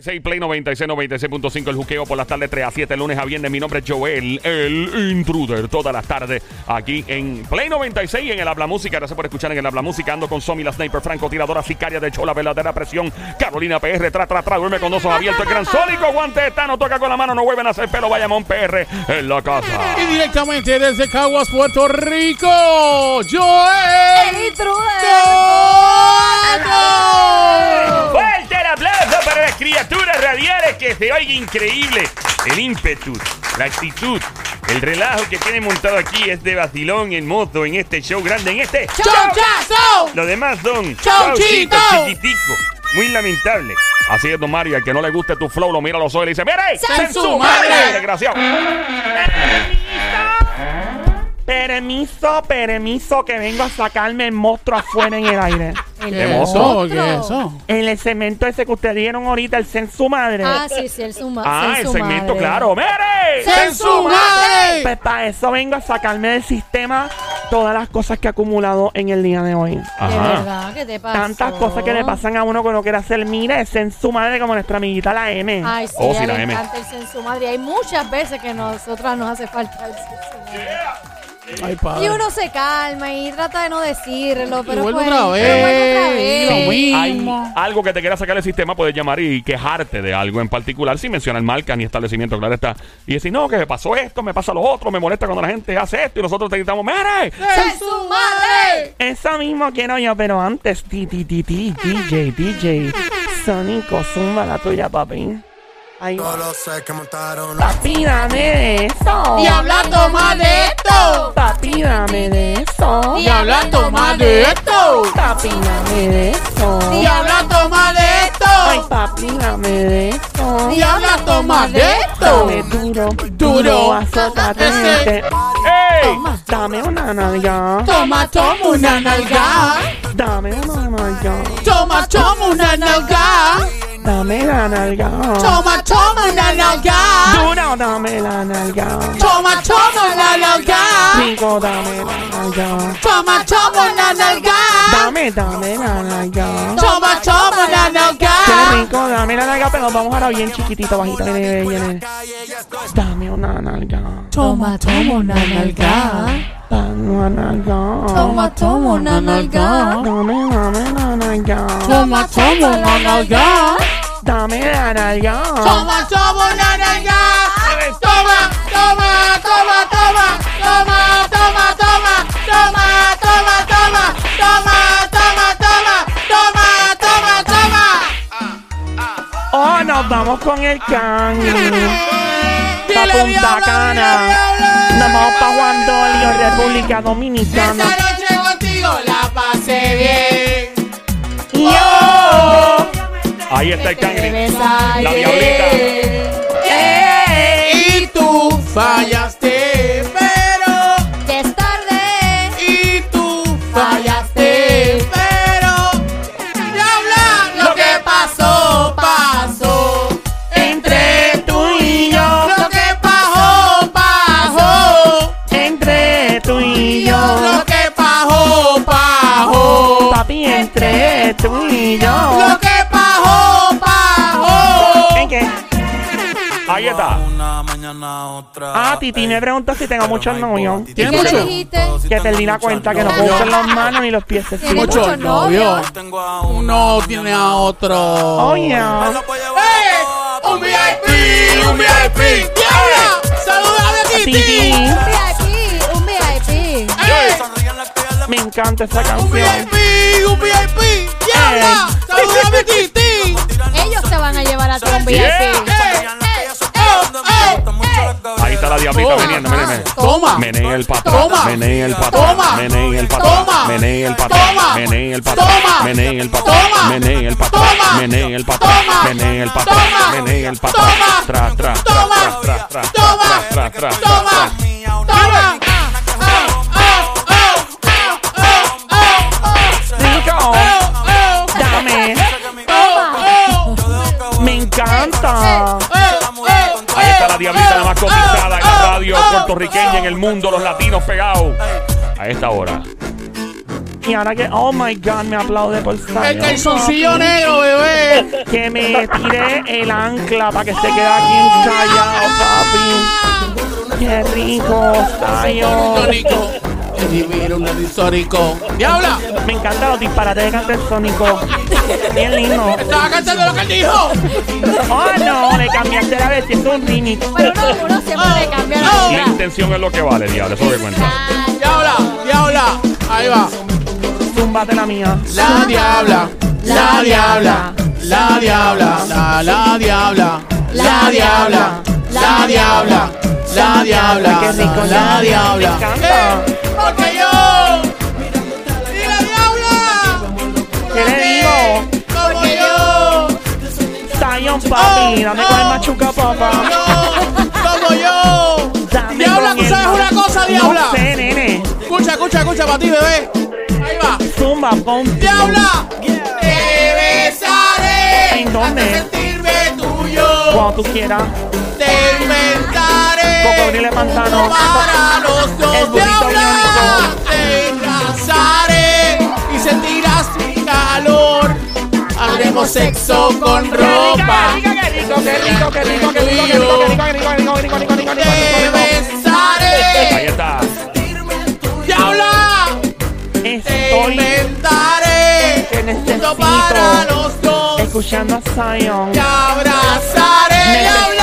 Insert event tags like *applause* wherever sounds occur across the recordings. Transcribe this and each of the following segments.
96 Play 96, 96.5 el juqueo por las tardes 3 a 7, lunes a viernes. Mi nombre es Joel, el intruder, todas las tardes aquí en Play 96 en el Habla Música. Gracias por escuchar en el Habla Música. Ando con Somi, la sniper, franco, tiradora, sicaria de hecho, la verdadera presión. Carolina PR, tra, tra, tra, duerme con dos ojos abiertos. El gran sónico, guante está, no toca con la mano, no vuelven a hacer pelo. Bayamón PR en la casa. Y directamente desde Caguas, Puerto Rico, Joel. El intruder. Fuerte el aplauso para las criaturas radiales que se oiga increíble. El ímpetu, la actitud, el relajo que tiene montado aquí es de vacilón hermoso en este show grande, en este ¡Chauchazo! Los demás son Chauchito. chauchitos, chiquiticos. Muy lamentable. Así es, don Mario. Al que no le guste tu flow, lo mira a los ojos y le dice: ¡Mire! ¡Sen su madre! ¡Desgraciado! Permiso, permiso, que vengo a sacarme el monstruo afuera en el aire. *laughs* El ¿Qué ¿Eso? monstruo. ¿Qué es eso? En el cemento ese que ustedes dieron ahorita, el sen su madre. Ah, sí, sí, el suma. Ah, el su segmento, madre. claro. ¡Mire! ¡Sen su madre! Pues para eso vengo a sacarme del sistema todas las cosas que he acumulado en el día de hoy. De Ajá. verdad, ¿qué te pasa? Tantas cosas que le pasan a uno que no quiere hacer. Mira, es en su madre como nuestra amiguita la M. Ay, sí, Oh, a sí, la le M. encanta el sensu madre. Hay muchas veces que nosotras nos hace falta el sensu madre. Ay, Y uno se calma y trata de no decirlo, pero vuelve pues, otra vez, otra lo mismo. Hay algo que te quiera sacar del sistema, puedes llamar y quejarte de algo en particular sin mencionar marca ni establecimiento, claro está. Y decir, no, que me pasó esto, me pasa lo otro, me molesta cuando la gente hace esto y nosotros te gritamos, ¡Mire! ¡Sen su madre! Eso mismo quiero yo, pero antes, ti, ti, ti, ti, DJ, DJ. Sónico, zumba la tuya, papi. Ahí va. Solo sé que montaron Papi, dame de eso. Y hablando más de esto. Papi, dame de eso. Y hablando más de esto. Papi, dame de eso. Y hablando más de Ay, esto. papi, dame de eso. Y hablando más de esto. Dame duro, Duro. azótate. Ese. ¡Ey! Dame una nalga. Toma, toma una nalga. Dame una nalga. Toma, toma una nalga. Dame la nalga. Toma, toma una nalga. Duro, dame la nalga. Toma, toma una nalga. Rico, dame la nalga. Toma, toma una nalga. Dame, dame la nalga. Toma, toma Qué nalga. rico, dame la nalga, pero vamos ahora bien chiquitito. Viene, viene. Dame una nalga. Toma, toma una nalga. Dame una nalga. Toma, toma una nalga. Dame, dame la nalga. Toma, toma una nalga. Dame la nalga. Toma, toma una nalga. Toma, toma, toma, toma, toma, toma, toma, toma, toma, toma, toma, toma, toma, toma, toma, toma. Oh, nos vamos con el can. Pa' Punta Cana. Nos vamos pa' Juan Dolio, República Dominicana. Esta noche contigo la pasé bien. Yo. Ahí está el cangre. Debes La diablita. Y tú fallaste, Está. una mañana otra. Ah, Titi me preguntó si tengo muchos novios. ¿Tiene ¿Qué mucho? le dijiste? Que perdí la cuenta, que no puedo usar las manos ni los pies. Tiene Muchos muchos novios. Uno tiene a otro. Oh, yeah. ¡Eh! a ¡Un VIP! ¡Un VIP! ¡Diabla! ¡Saludame a Titi. Un VIP, un VIP. ¡Eh! Me encanta esa ¡Un canción. VIP! ¡Un VIP! ¡Diabla! ¡Saludame a Titi! Ellos te van a llevar a ti un Yeah. VIP. Ahí está la diablita Toma. viniendo, mire, mire. Toma. Menea el patrón, Toma. menea el patrón, Toma. menea el patrón, Toma. menea el patrón, Toma. menea el patrón, Toma. menea el patrón, Toma. menea el patrón, Toma. menea el patrón, Toma. menea el patrón, Toma. menea el patrón, Toma. tra, tra, tra, Toma. tra, tra, tra, Toma. tra, tra, tra, ¡Toma! Mía, una ¡Toma! ¡Oh, oh, oh, oh, oh, Rico. oh, oh, oh, Dame. oh, Me encanta. Diablita la más oh, cotizada en la radio puertorriqueña, en el mundo, los latinos pegados. A esta hora. Y ahora que, oh my god, me aplaude por Zion. El calzoncillo negro, bebé. Que me tire el ancla para que se quede aquí encallado, papi. Qué rico. Es vivir un histórico. ¡Diabla! Me encantan los disparates de cantar Sónico. Bien lindo. Estaba cantando lo que él dijo. Oh no, le cambiaste la vez, es un remix. Pero uno, uno siempre le cambia la Oh. La intención es lo que vale, diablo. Eso que cuenta. ¡Diabla! ¡Diabla! Ahí va. Zúmbate la mía. La diabla. La diabla. La diabla. La, la diabla. La diabla. La diabla. La diabla. Qué rico, La Me diabla. encanta. Eh, Porque yo. Y la diabla. ¿Qué le digo? Como yo. Zion, papi, dame con el machuca, papá. Yo. Como yo. Diabla, ¿tú el- sabes una cosa, diabla? No sé, nene. Escucha, escucha, escucha para ti, bebé. Ahí va. Zumba, pon. ¡Diabla! Te besaré. ¿En dónde? Hasta sentirme tuyo. Cuando tú quieras. Te inventaré. Cocodrilo pantano. Para los El dos. burrito ¡Diabla! Te abrazaré. Haremos sexo con ropa. Qué rico, qué rico, qué rico, qué rico, qué rico, qué rico, qué rico, qué rico, qué rico, qué rico, qué rico, qué rico, Te qué rico. Ahí besaré. está. ¡Diabla! Te Estoy inventaré. que Junto para necesito los dos. escuchando a Zion. Te abrazaré, diabla,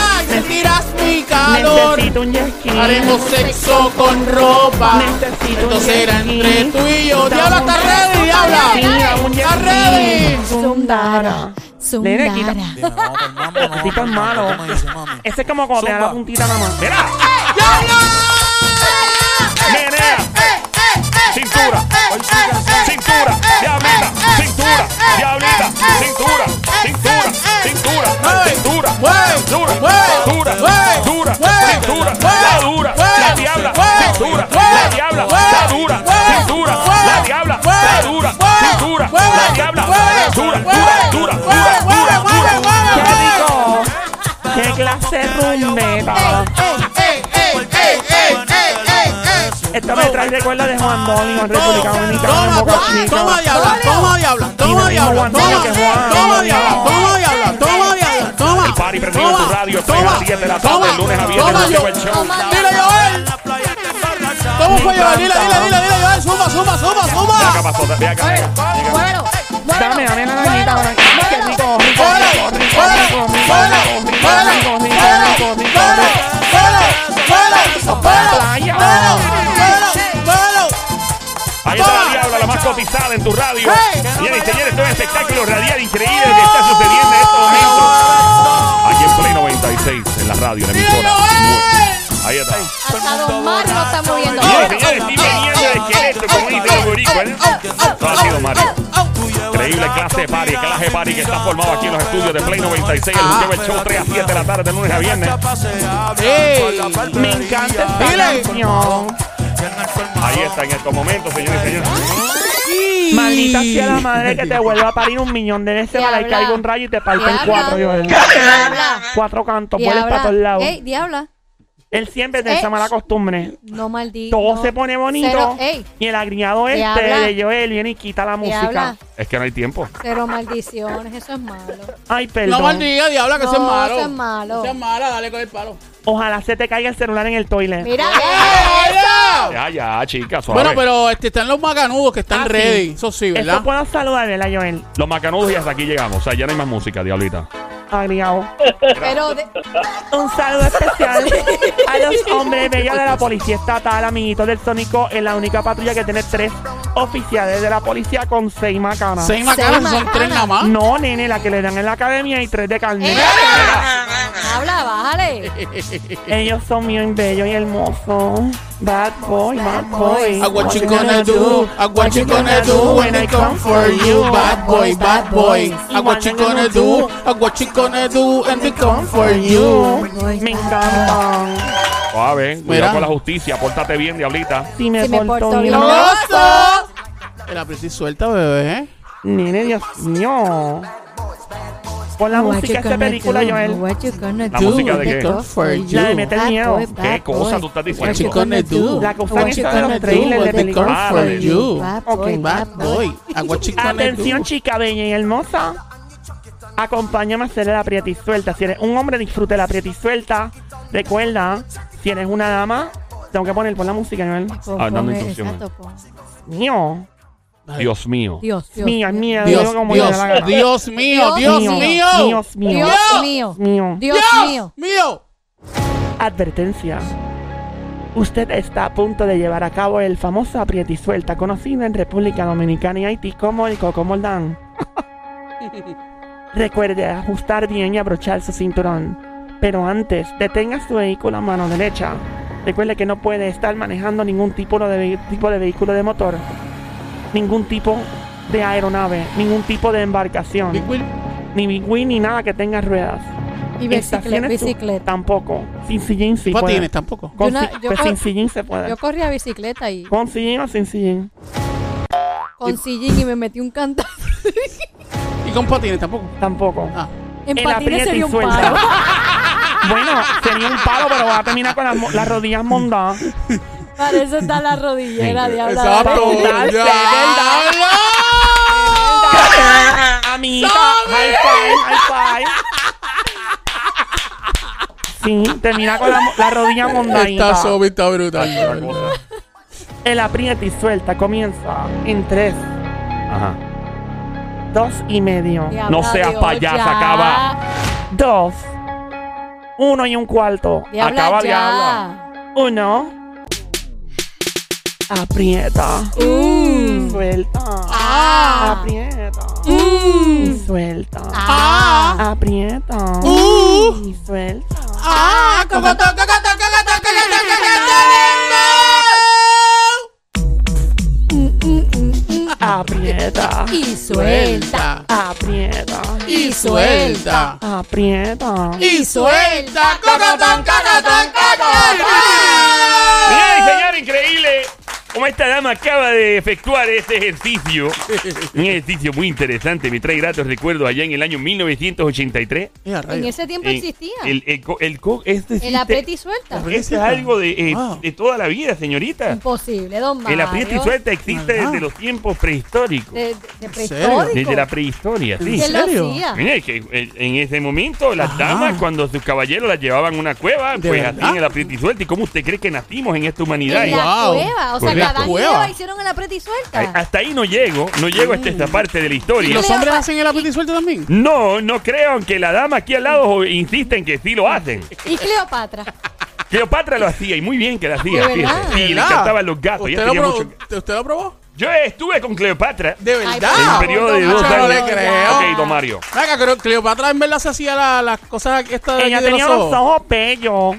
calor. Un. Haremos sexo con ropa. Necesito Esto será entre tú y yo. Diabla, ¿estás ready, diabla? Sí, dame un jet ¿Estás ski. ready? Zundara. Nene, quita. Así tan malo. Ese es como cuando te da la puntita nada más. Mira. ¡Diabla! Menea. Cintura. Cintura. Diablita. Cintura. Diablita. Cintura. Cintura. Cintura dura, dura, dura, dura, dura, la dura, la diabla, dura, la diabla, la dura, dura, la diabla, la dura, dura, la diabla, dura, dura, dura, dura, dura, dura, qué clase rumbeta. Esto me trae recuerdo de Juan Domingo en República Dominicana. Toma, toma, toma, diabla, toma, diabla, toma, diabla, toma, diabla, toma, diabla toma. El party prendido en tu radio, toma, de la tarde, toma, lunes a viernes, toma, Joel. Show. Dile, Joel. ¿Cómo fue, Joel? Dile, dile, dile, dile, Joel. Suma, suma, suma, Ve acá, suma. pasó. Ve acá. Bueno, bueno. Dame, dame la naranjita. ¡Qué rico, rico, rico. Ahí está la diabla, la más cotizada en tu radio. Señores está moviendo. Señores estoy viniendo de esqueleto, como dice el boricua, ¿eh? Ha sido Mario. Increíble clase de party, clase de party que está formado aquí en los estudios de Play 96. El el Show 3 a 7 de la tarde, de lunes a viernes. Ey. Me encanta esta canción. Ahí está en estos momentos, señores y señores. Maldita sea la madre que te vuelva a parir un millón de veces para que caiga un rayo y te parten cuatro, Joel. Cuatro cantos, vuelves para todos lados. Ey, diabla. Él siempre tiene Eh. esa mala costumbre. No maldito. Todo se pone bonito. Cero, ey, Y el agriado este de Joel viene y quita la música. Es que no hay tiempo. Cero maldiciones, eso es malo. Ay, perdón. No maldiga, diabla, que eso es malo. eso es malo. Eso es mala, dale con el palo. Ojalá se te caiga el celular en el toilet. Mira, ¡Eh, ya! Ya, chicas, suave. Bueno, pero este, están los macanudos que están Ah, sí. ready. Eso sí, ¿verdad? Eso puedo saludar, ¿verdad, Joel? Los macanudos y hasta aquí llegamos. O sea, ya no hay más música, diablita. Agriado. pero de- Un saludo especial a los hombres bellos de la policía estatal, amiguitos del Sónico, en la única patrulla que tiene tres oficiales de la policía con seis macanas. Seis macanas, Seis son tres macanas. nada más. No, nene, la que le dan en la academia y tres de carne. ¡Eh! Habla, bájale. Ellos son bien bellos y hermosos. Bad boy, bad boy. Ah, what you gonna do? Ah, what you gonna do when I come for you? Bad boy, bad boy. Ah, what you gonna do? What you gonna do when we come for you? Me encantan. Suave, cuidado Mira. con la justicia. Pórtate bien, diablita. Si me, Si me porto porto bien. bien. ¡Oso! El aprecio suelta, bebé. Nene, Dios mío. Pon la música you de esta gonna película, do? Joel. What you gonna La do? música de qué? La de meter Bad miedo. boy, ¿Qué cosa boy. tú estás What diciendo? you gonna do? La que usan What esta you de los gonna trailers do? de What you película. gonna Ah, for la de- you? Bad boy, Okay, bad boy. A what you gonna Atención, do? chica bella y hermosa. Acompáñame a hacer la prieta y suelta. Si eres un hombre, disfrute la prieta y suelta. Recuerda, si eres una dama, tengo que poner por la música, Joel. Ah, dando pon- instrucciones. Mío. Dios mío. Dios, Dios. Mía, Dios. mía, Dios, mío, Dios mío. Dios mío. Dios mío. Dios mío. mío. Advertencia. Usted está a punto de llevar a cabo el famoso suelta, conocido en República Dominicana y Haití como el Coco Moldán. *laughs* Recuerde ajustar bien y abrochar su cinturón. Pero antes, detenga su vehículo a mano derecha. Recuerde que no puede estar manejando ningún tipo de, ve- tipo de vehículo de motor, ningún tipo de aeronave, ningún tipo de embarcación, Big ni big wheel ni nada que tenga ruedas. Y bicicleta. Bicicleta. Tampoco. Sin sillín sí puede. Patines tampoco. Con Yo na- si- yo pues sin sillín se puede. Yo corría bicicleta y ¿Con sillín o sin sillín? con sillín y me metí un cantazo. Y con patines tampoco. Tampoco. Ah. En El patines aprieta y sería un suelta. palo. *laughs* bueno, sería un palo, pero va a terminar con las, mo- las rodillas mondadas. *laughs* Para eso está la rodillera, diabla. Exacto. verdad, Ya. de verdad. Amiguita, high five, high five. Sí, termina con la, rodilla mondadita. Esta sobi está brutal. El aprieta y suelta comienza en tres, Ajá. dos y medio, Diabla, No seas Dios, payasa, ya. acaba. dos, uno y un cuarto. Diabla, Acaba de ya. Uno. Aprieta. Uh. Suelta. Ah. Aprieta. Uh. Y suelta. Ah. Aprieta. Uh. Y suelta. Ah, cocoto, cocoto, cocoto, Mm, mm, mm, mm. Aprieta. Y suelta. Aprieta. Y suelta. Aprieta. Y suelta. Cocotón, cocotón, cocotón. Señores y señores, increíble cómo esta dama acaba de efectuar este ejercicio. Un ejercicio muy interesante. Me trae gratos recuerdos allá en el año 1983. Eh, a En ese tiempo Eh, existía. El, el, co- el co- este El aprieta y suelta. Esto es algo de, eh, Wow. de toda la vida, señorita. Imposible, don Mario. El aprieta y suelta existe ¿Verdad? desde los tiempos prehistóricos. De, de. Desde la prehistoria, sí. ¿En ¿Quién lo serio? Mire, que en ese momento las Ajá. damas, cuando sus caballeros las llevaban a una cueva, ¿De pues verdad? hacían el aprieta y suelta. ¿Y cómo usted cree que nacimos en esta humanidad? En la Wow. cueva. O sea, que Correcto. Adán y. Eva hicieron el aprieta y suelta. Hasta ahí no llego, no llego hasta esta parte de la ¿Y historia. los Cleo- hombres hacen el apetito suelto también? No, no creo, aunque la dama aquí al lado insiste en que sí lo hacen. Y Cleopatra. Cleopatra lo hacía y muy bien que lo hacía. ¿De fíjese. verdad? Sí, le encantaban los gatos. ¿Usted lo, tenía probó? mucho- ¿Usted lo probó? Yo estuve con Cleopatra De verdad. por en un favor, periodo de don dos Mario, no le creo. Ok, don Mario. Venga, Cleopatra en verdad se hacía la- las cosas estas de Ella aquí de tenía los los ojos. ojos bellos.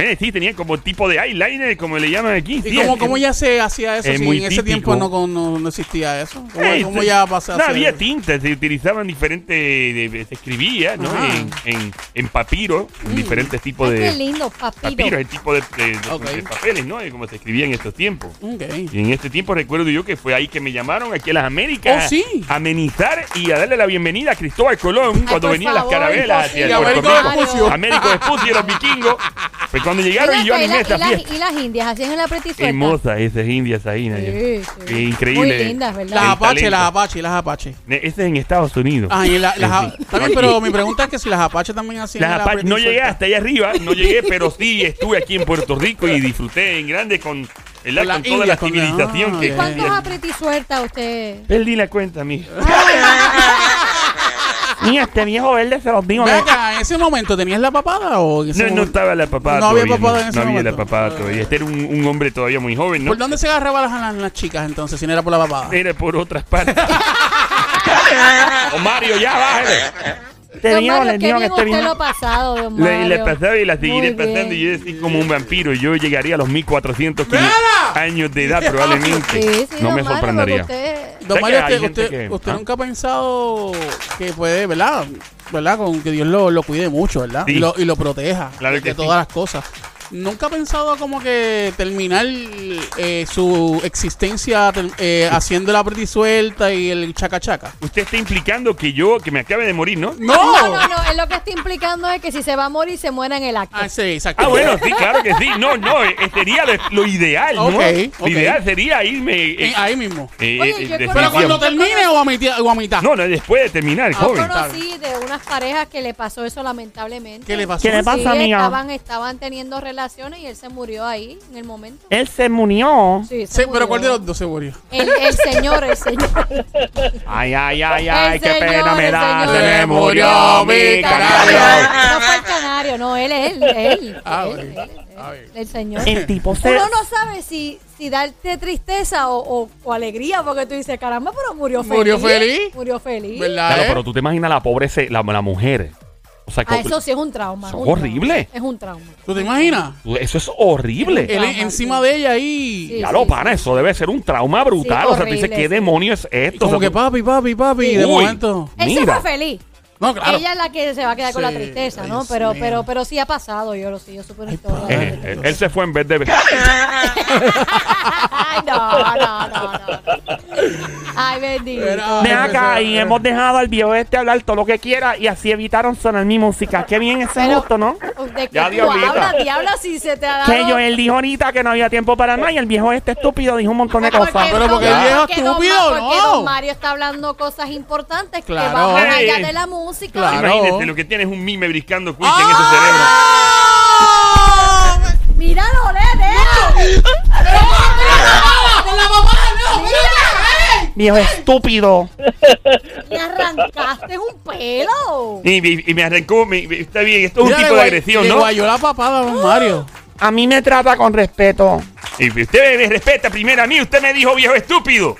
Eh, sí, tenía como tipo de eyeliner, como le llaman aquí. ¿Y sí, cómo, cómo ya se hacía eso? es Si muy en ese tiempo no, no, no existía eso. ¿Cómo, Eh, cómo ya pasó a No había tintas, se utilizaban diferentes. de- se escribía, ¿no? En, en, en papiro, en diferentes tipos Ay, de. qué lindo, papiro. Papiro, el tipo de, de- de- Ok. de papeles, ¿no? De cómo se escribía en estos tiempos. Ok. Y en este tiempo recuerdo yo que fue ahí que me llamaron aquí a las Américas Oh, sí. a amenizar y a darle la bienvenida a Cristóbal Colón cuando venían las carabelas hacia el Américo Rico. Vespucio. Américo Vespucio y los vikingos. *laughs* cuando llegaron y yo animé la- las- fiesta. y las indias hacían el suelta. Hermosas esas indias ahí, Nadia. Sí, sí. Qué increíble. Muy lindas, ¿verdad? Las talento. las apaches, las apaches. Ese es en Estados Unidos. Ah, y la- las, también, pero mi pregunta es que si las apaches también hacían Las Apache- no llegué hasta allá arriba, no llegué, pero sí estuve aquí en Puerto Rico y disfruté en grande con, ¿verdad? Con toda la civilización ah, que. ¿Cuántos y suelta usted? Perdí la cuenta, mija. Mira, este viejo verde se los digo. Ven ¿no? acá, ¿en ese momento tenías la papada o en ese No, no momento- estaba la papada No había todavía. papada no, en ese no había la momento. papada todavía. Este era un, un hombre todavía muy joven, ¿no? ¿Por dónde se agarraban las, las, las chicas entonces si no era por la papada? Era por otras partes. *laughs* o Mario, ya bájale. Te Don digo, Mario, les qué digo que bien este usted lo viejo. ha pasado, don Le, Mario. le pasaba y la seguiré Muy pasando. Y yo decía como un vampiro. Yo llegaría a los 1400 ¡Mira! años de edad probablemente. Sí, sí, no don me Mario, sorprendería. usted- Don Mario, usted, usted, que- usted ¿ah? nunca ha pensado que puede, ¿verdad? ¿Verdad? Con que Dios lo, lo cuide mucho, ¿verdad? Sí. Y, lo, y lo proteja Claro de que sí. todas las cosas. ¿Nunca ha pensado como que terminar eh, su existencia eh, haciendo la pretty suelta y el chaca chaca? Usted está implicando que yo, que me acabe de morir, ¿no? ¡No! No, no, no. Él lo que está implicando es que si se va a morir, se muera en el acto. Ah, sí, exacto. Ah, bueno, sí, claro que sí. No, no, eh, sería lo, lo ideal, ¿no? Ok, Lo ok. ideal sería irme. eh, Eh, ahí mismo. eh, Oye, eh, yo. Pero cuando termine o a, mitad, o a mitad. No, no, después de terminar, Yo joven. conocí de unas parejas que le pasó eso lamentablemente. ¿Qué le pasó? ¿Qué le pasa, Sí, amiga? Estaban, estaban teniendo relaciones y él se murió ahí en el momento. Él se murió. Sí, pero ¿cuál de los dos se murió? El, el señor, el señor. *laughs* Ay, ay, ay, El ay, qué señor, pena me el da. señor. Se me murió mi canario. No fue el canario, no, él es él, él. Ah, él, bueno. él, él, Ah, bien. el señor. El tipo se. Uno no sabe si, si darte tristeza o, o- o alegría, porque tú dices, caramba, pero murió feliz. ¿Murió feliz? Murió feliz. ¿Verdad? Claro, eh? pero tú te imaginas la pobre, se- la, la mujer. O sea, Ah, eso sí es un trauma. Eso es un horrible. trauma. Es un trauma. ¿Tú te imaginas? eso es horrible. Sí. Él Trauma, encima sí. de ella ahí. Sí. Ya lo pana, eso debe ser un trauma brutal. Sí, o sea, tú dices, horrible, ¿qué sí. demonio es esto? Como O sea, que papi, papi, papi. Sí. Y de Uy. momento. Él se fue feliz. No, claro. Ella es la que se va a quedar con la tristeza, ¿no? Pero, pero, pero sí ha pasado, yo lo sé, yo supe una historia. eh, él se fue en vez de... Ay, *laughs* no, no, no, no. Ay, bendito. Ven acá y hemos dejado al viejo este hablar todo lo que quiera y así evitaron sonar mi música. Qué bien ese gusto, ¿no? ¿De qué Ya, tú diablita. hablas, diabla, si se te ha dado... Que yo, él dijo ahorita que no había tiempo para nada y el viejo este estúpido dijo un montón de Porque cosas. Pero porque el viejo don estúpido, Porque don Mario está hablando cosas importantes Claro. que van más allá de la música. Claro. Imagínate, lo que tienes es un mime briscando quick en ese cerebro. ¡Ah! ¡Míralo, nene! Viejo estúpido. ¡Me arrancaste un pelo! Y, y- y me arrancó, me- está bien, esto es un Mira, tipo le de guay- agresión, le ¿no? guayó la papada, don Mario. A mí me trata con respeto. Y usted me respeta primero a mí, usted me dijo viejo estúpido.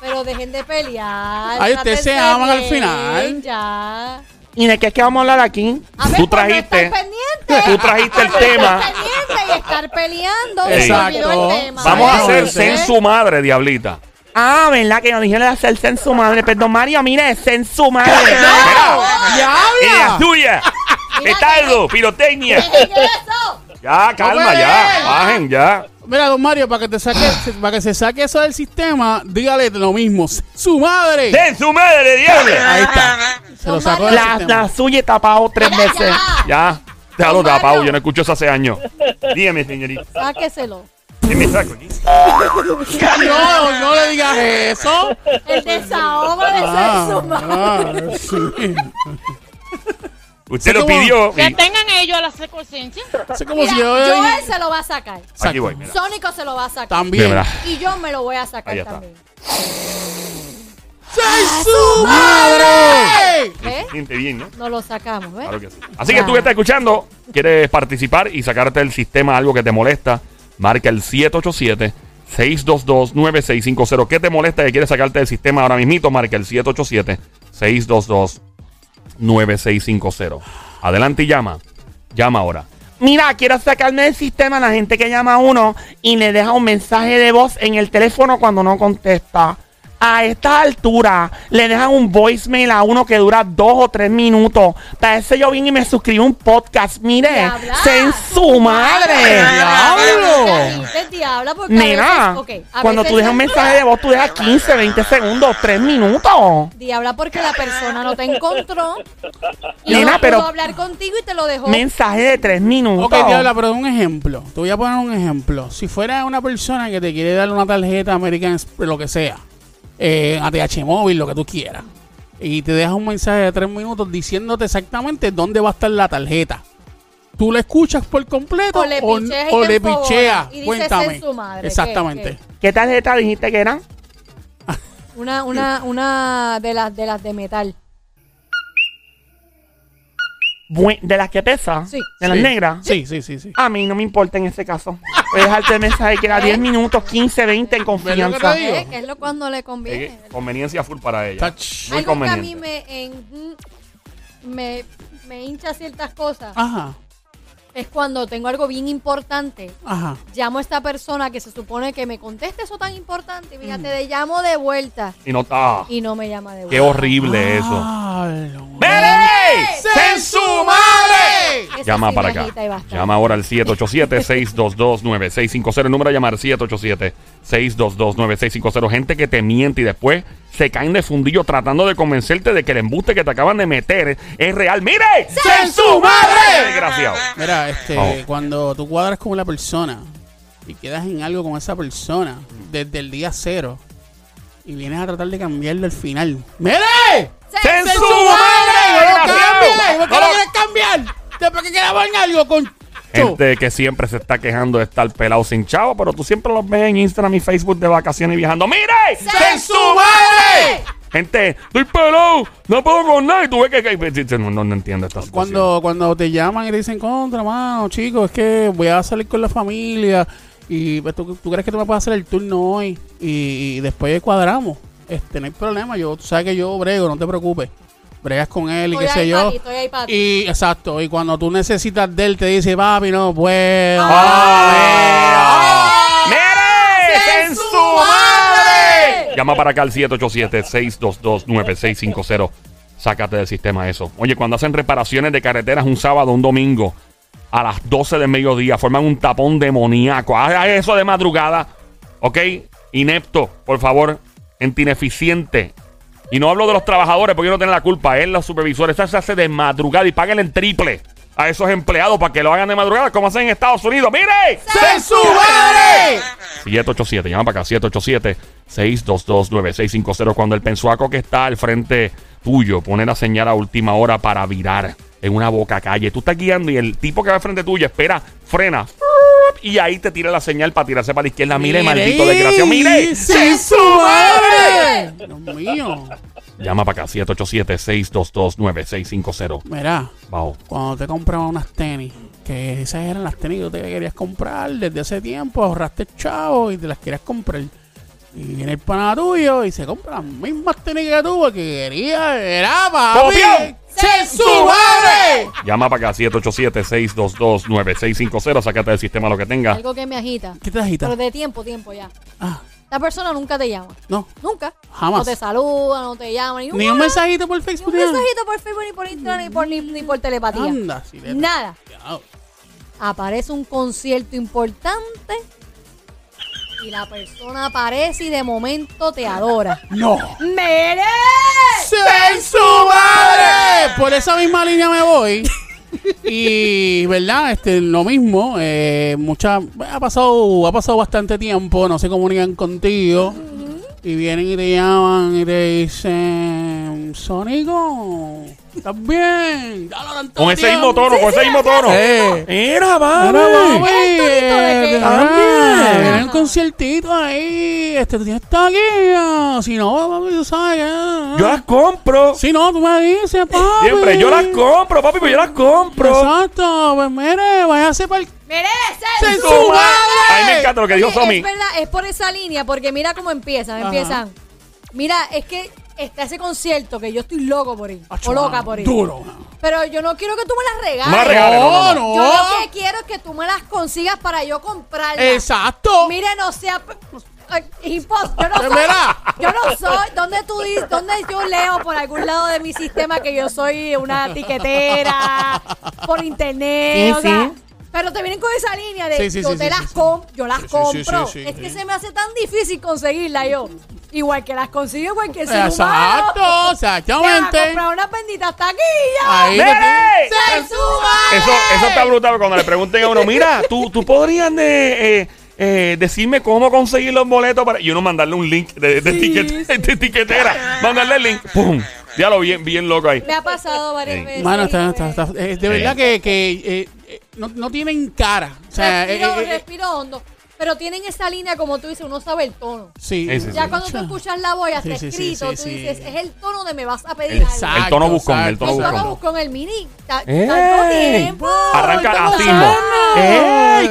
Pero dejen de pelear. Ay, ustedes se aman al bien, final. Ya. ¿Y de qué es que vamos a hablar aquí? A ver, Tú por no trajiste- estar pendiente. tú trajiste el Por no tema. estar pendiente y estar peleando. se me Exacto. olvidó el tema. Vamos a hacer sen su madre, diablita. Ah, ¿verdad? Que nos dijeron de hacerse en su madre. Perdón, Mario, mire, es en su madre. ¡Ella ¡Diabla! tuya! ¡Petardo! ¡Pirotecnia! Ya, calma, ya. Bajen, ya. Mira, don Mario, para que te saque, para que se saque eso del sistema, dígale lo mismo. ¡Su madre! ¡Sen su madre, diabla! Ahí está. Se lo sacó del La, sistema. la suya he tapado tres veces. ya. Ya. Déjalo tapado, yo no escucho eso hace años. Dígame, señorita. Sáqueselo. *laughs* No, no le digas eso. El desahogo de Ah, ser su madre. ah, sí. Usted lo como- pidió. Que y- tengan ellos la como Mira, si yo. Joel se lo va a sacar. Aquí voy, mira. Sónico se lo va a sacar. También. Mira. Y yo me lo voy a sacar también. ¡Soy su madre! Se siente bien, ¿no? No lo sacamos, ¿ves? Claro que sí. Así que tú que estás escuchando, quieres participar y sacarte del sistema algo que te molesta, marca el 787-622-9650. ¿Qué te molesta que quieres sacarte del sistema ahora mismito? Marca el 787-622-9650. Adelante y llama. Llama ahora. Mira, quiero sacarme del sistema la gente que llama a uno y le deja un mensaje de voz en el teléfono cuando no contesta. A esta altura le dejan un voicemail a uno que dura dos o tres minutos. Para eso yo vine y me suscribí a un podcast. Mire, se en su madre. ¡Diablo! Dice diabla porque a Nena, veces, ok, a cuando tú dejas un mensaje de voz, tú dejas 15, 20 segundos, 3 minutos. Diabla porque la persona no te encontró y Nena, no pero- pudo hablar contigo y te lo dejó. Mensaje de 3 minutos. Ok, Diabla, pero un ejemplo. Te voy a poner un ejemplo. Si fuera una persona que te quiere dar una tarjeta American lo que sea, eh, ATH móvil, lo que tú quieras, y te deja un mensaje de tres minutos diciéndote exactamente dónde va a estar la tarjeta. ¿Tú le escuchas por completo O le o, picheas y o te le enfogonas. picheas? Y dices, Cuéntame. "Es su madre", ¿qué- Exactamente. ¿Qué tarjeta dijiste que eran? Una, una, una de las de las de metal. Buen- ¿De las que pesa? Sí. ¿De las Sí. negras? Sí, sí, sí, sí. A mí no me importa en ese caso. Voy a dejarte el mensaje que era *laughs* 10 minutos, 15, 20 en ¿Ves lo que confianza. te digo? ¿eh? Que es lo cuando le conviene. Eh, conveniencia full para ella. Touch. Muy Algo que a mí conveniente. me, en- me, me hincha ciertas cosas Ajá, es cuando tengo algo bien importante. ajá. Llamo a esta persona que se supone que me conteste eso tan importante. y Fíjate, le llamo de vuelta Y no ah, y no me llama de vuelta. Qué horrible eso. Ay, no. ¡Mere! ¡Sen su madre! Esa Llama sí para acá. Llama ahora al 787-622-9650. El número a llamar 787-622-9650. Gente que te miente y después se caen de fundillo tratando de convencerte de que el embuste que te acaban de meter es real. ¡Mire! ¡Se su madre! Desgraciado. Mira, este, Vamos. cuando tú cuadras con una persona y quedas en algo con esa persona desde el día cero y vienes a tratar de cambiarlo al final. ¡Mire! ¡Se ¡Se su madre! ¡No lo cambies! ¿Por qué No lo lo- quieres cambiar? Después que quedamos en algo con... Gente que siempre se está quejando de estar pelado sin chavo, pero tú siempre los ves en Instagram y Facebook de vacaciones y viajando. ¡Mire! ¡Se su madre! Gente, estoy pelado, no puedo con nada. Y tú ves que, que- no, no, no entiendo esta situación. Cuando, cuando te llaman y te dicen, contra, mano, chicos, es que voy a salir con la familia y pues, ¿tú, tú crees que tú me puedes hacer el turno hoy y, y después cuadramos. Este, no hay problema, yo, tú sabes que yo brego, no te preocupes. Bregas con él y Estoy qué sé ahí yo. ti, estoy ahí pa' ti. Y exacto, y cuando tú necesitas de él te dice, papi, no puedo. ¡Ah! ¡Mire! ¡Se ¡En su su madre! madre! Llama para acá al 787-622-9650. Sácate del sistema eso. Oye, cuando hacen reparaciones de carreteras un sábado, un domingo, a las 12 del mediodía, forman un tapón demoníaco. Haga eso de madrugada, ¿ok? Inepto, por favor, ente ineficiente. Y no hablo de los trabajadores porque ellos no tienen la culpa, es los supervisores. Esto se hace de madrugada y paguen el triple a esos empleados para que lo hagan de madrugada, como hacen en Estados Unidos. ¡Mire! ¡Se su madre! 787, llama para acá, 787-622-9650. Cuando el pensuaco que está al frente tuyo pone la señal a última hora para virar en una boca calle, tú estás guiando y el tipo que va al frente tuyo espera, frena y ahí te tira la señal para tirarse para la izquierda. Mire, maldito desgraciado, mire. ¡Se su madre! Dios mío. Llama para acá, 787-622-9650. Mira, Vamos. cuando te compraba unas tenis, que esas eran las tenis que tú te querías comprar desde hace tiempo, ahorraste chavo y te las querías comprar. Y viene el pana tuyo y se compra las mismas tenis que tú porque quería, era papi. ¡Copión! ¡Se su madre! Llama para acá, 787-622-9650. Sácate del sistema lo que tenga. Algo que me agita. ¿Qué te agita? Pero de tiempo, tiempo ya. Ah, La persona nunca te llama. no. Nunca. Jamás. No te saluda, no te llama. Ni, Ni un mensajito por Facebook. Ni un mensajito por Facebook, ni por Instagram, ni por, ni, ni por telepatía. Anda. Nada. Cuidado. Aparece un concierto importante y la persona aparece y de momento te adora. No. ¡Mere! ¡Se su madre! Por esa misma línea me voy. Y, ¿verdad? Este, lo mismo. Eh, mucha, ha pasado, ha pasado bastante tiempo. No se comunican contigo. Y vienen y te llaman y te dicen, Sónico, tanto Con ese tiempo". mismo tono, con ese mismo tono. Eh. Eh, que- ah, Viene un conciertito ahí. Este, tú tienes ah, Si no, papi, tú sabes que. ah, Yo las compro. Si no, tú me dices, papi. Siempre, yo las compro, papi, pues yo las compro. Exacto, pues mire, váyase para el. ¡Mere! ¡Se ¡Se su A madre! mí me encanta lo que dijo Somi. Es verdad, es por esa línea, porque mira cómo empiezan. Empiezan. Mira, es que está ese concierto que yo estoy loco por ir. O loca por ir. Duro. Pero yo no quiero que tú me las regales. No me regales, no, no, no. Yo lo que quiero es que tú me las consigas para yo comprarlas. Exacto. Mire, no sea. Ay, impos- Yo no soy. Yo no soy. ¿Dónde tú dices? ¿Dónde yo leo por algún lado de mi sistema que yo soy una tiquetera? Por internet. Sí, o sea, sí. Pero te vienen con esa línea de Sí, sí, yo sí, te sí, las sí, sí. com- yo las Sí, sí, compro. sí, sí, es sí. que se me hace tan difícil conseguirla yo. Igual que las consigo cualquier ser humano. Exacto, Que va a exactamente. comprar unas benditas taquillas. Ahí. ¡Se suba! Eso, eso está brutal cuando le pregunten a uno, mira, tú, tú podrías de, eh, eh, decirme cómo conseguir los boletos para. Y uno mandarle un link de, de, Sí, tiquet- sí. de tiquetera. Mandarle el link. ¡Pum! Ya lo bien, bien loco ahí. Me ha pasado varias Sí. veces. Mano, y está, me- está, está- eh, de verdad que, que eh, eh, no, no tienen cara. O sea, eh, respiro, eh, eh, respiro hondo. Pero tienen esa línea, como tú dices, uno sabe el tono. sí, Sí, sí, Ya sí. cuando tú escuchas la voz, sí, escrito, sí, tú sí. dices, es el tono de me vas a pedir Exacto, algo. El tono buscón, el tono El tono buscón. buscón el mini. ta- tiempo. Arranca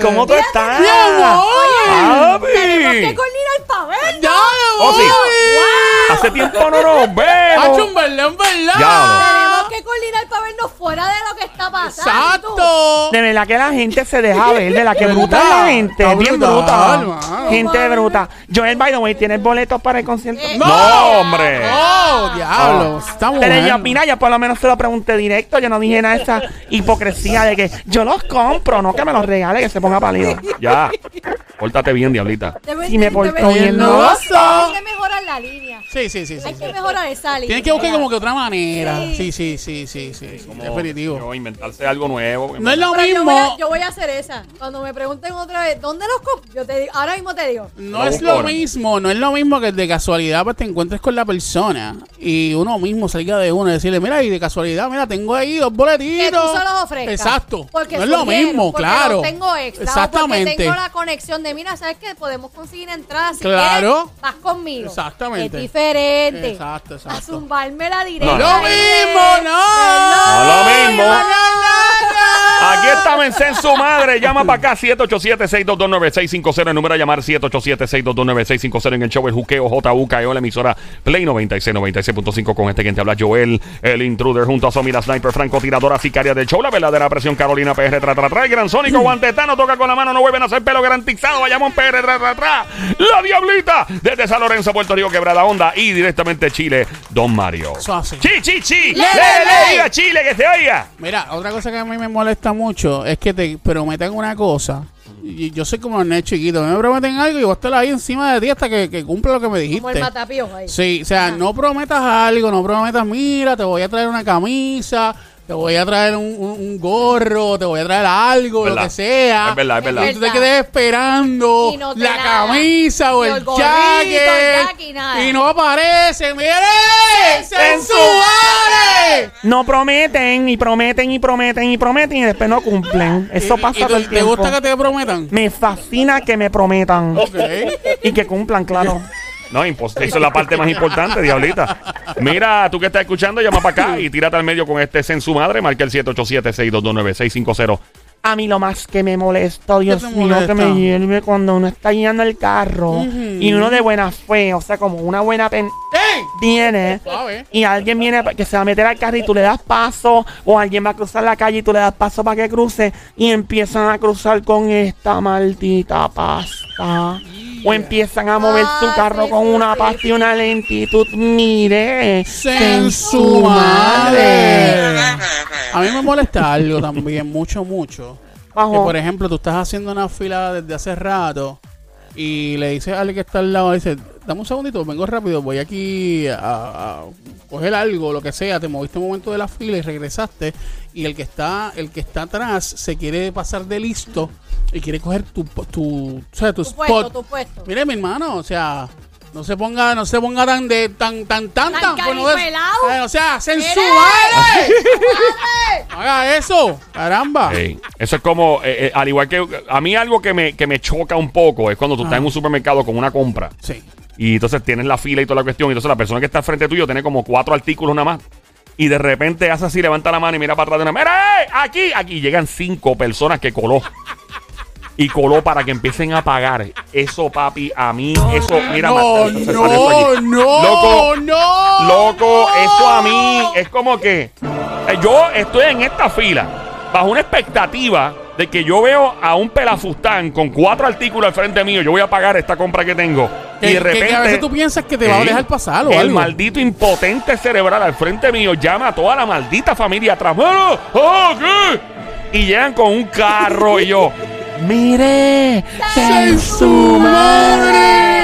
¿cómo tú estás? ¡Mi amor! ¡Papi! Tenemos que coordinar para ver. ¡Ya, Oh, sí. papi! Hace tiempo no nos Hacho, vemos. verdad, en verdad. Ya, Tenemos que coordinar fuera de lo que está pasando. Exacto. De verdad que la gente se deja ver, de *laughs* la que Brutal. bruta la gente, Está bien brutal, bruta. mano. Gente bruta. Joel, by the way, ¿tienes boletos para el concierto? Eh, No, hombre. Oh, diablo. Está Pero bueno. yo, mira, yo por lo menos se lo pregunté directo. Yo no dije nada de esa hipocresía de que yo los compro, no que me los regale, que se ponga pálido. Ya. Pórtate bien, diablita. Debe- Si me debe- porto bien, no. Hay que mejorar la línea. Sí, sí, sí. sí, Hay sí. que mejorar esa línea. Tienes que buscar como que otra manera. Sí. Sí, sí, sí, sí, sí. sí, Como- Definitivo. como inventarse algo nuevo. No es lo yo mismo. voy, a, yo voy a hacer esa. Cuando me pregunten otra vez, ¿dónde los compro? Yo te digo, ahora mismo te digo. No Lo es lo ahora. mismo, no es lo mismo que de casualidad pues te encuentres con la persona y uno mismo salga de uno y decirle, mira, y de casualidad, mira, tengo ahí dos Que boletitos. tú se los ofrezcas. Exacto. Porque no es lo mismo, porque claro. los tengo extra. o Exactamente. Porque tengo la conexión de, mira, ¿sabes qué? Podemos conseguir entradas. Si Claro. quieres, vas conmigo. Exactamente. Es diferente. Exacto, A exacto. zumbarme la No, directa. Lo mismo, No no. Lo mismo. Aquí está en su madre. Llama para acá 787-622-9650. El número a llamar 787-622-9650 en el show El Juqueo JUKEO, la emisora Play 96, 96.5 con este quien te habla Joel, el intruder junto a Somi, la sniper, francotiradora sicaria del show, la verdadera presión Carolina PR, tra, tra, tra, el gran sónico, guantetano, toca con la mano, no vuelven a hacer pelo garantizado, vayamos PR, tra, tra, tra, la diablita, desde San Lorenzo, Puerto Rico, Quebrada Onda y directamente Chile, Don Mario. Eso así. Chi, chi, chi, le, Le, le, le. diga Chile, que se oiga. Mira, otra cosa que a mí me molesta mucho es que te prometan una cosa. Y yo soy como el nene chiquito. Me prometen algo y voy a estar ahí encima de ti hasta que, que cumpla lo que me dijiste. Como el matapiojo ahí. Sí, o sea, no prometas algo, no prometas, mira, te voy a traer una camisa, te voy a traer un, un- un gorro, te voy a traer algo, lo Verdad. que sea. Es verdad, es verdad. Y tú te quedes esperando no te la nada. camisa o el, el jacket. Y no aparece, mire, sensuales. No prometen y prometen y prometen y prometen y después no cumplen. *laughs* Eso pasa y todo el te, ¿Te tiempo. gusta que te prometan? Me fascina que me prometan Ok. y que cumplan, claro. *laughs* No, impos- eso es la parte más importante, diablita. Mira, tú que estás escuchando, llama para acá y tírate al medio con este en su madre. Marca el 787-622-9650. A mí lo más que me molesta, Dios mío, que me hierve cuando uno está guiando el carro y uno de buena fe, o sea, como una buena pen viene y alguien viene que se va a meter al carro y tú le das paso o alguien va a cruzar la calle y tú le das paso para que cruce y empiezan a cruzar con esta maldita pasta. O empiezan a mover su Ah, carro con una y una lentitud. Mire, En su madre. A mí me molesta algo también, mucho, mucho. Que por ejemplo, tú estás haciendo una fila desde hace rato y le dices a alguien que está al lado, dice, dame un segundito, vengo rápido, voy aquí a, a coger algo, lo que sea, te moviste un momento de la fila y regresaste y el que está, el que está atrás se quiere pasar de listo y quiere coger tu, tu, o sea, tu, Tu spot. puesto, tu puesto. Mire, mi hermano, o sea, no se ponga, no se ponga tan de tan tan tan Tan tan, no es- eh, o sea, Mire. sensuales. *laughs* Haga eso, caramba. Ey, Eso es como, eh, eh, al igual que a mí algo que me, que me choca un poco es cuando tú estás en un supermercado con una compra Sí. y entonces tienes la fila y toda la cuestión y entonces la persona que está al frente tuyo tiene como cuatro artículos nada más y de repente hace así, levanta la mano y mira para atrás de una, mira, ey, aquí, aquí llegan cinco personas que coló. Y coló para que empiecen a pagar. Eso, papi, a mí, eso, mira, No, Marta, no, no, Loco, no. Loco, eso a mí es como que eh, yo estoy en esta fila bajo una expectativa de que yo veo a un pelafustán con cuatro artículos al frente mío. Yo voy a pagar esta compra que tengo. Que, y de repente. que a veces tú piensas que te va a dejar pasar o El algo. maldito impotente cerebral al frente mío llama a toda la maldita familia atrás. "Mano, oh, ¿qué?". Y llegan con un carro y yo. Mire, ¡En su madre!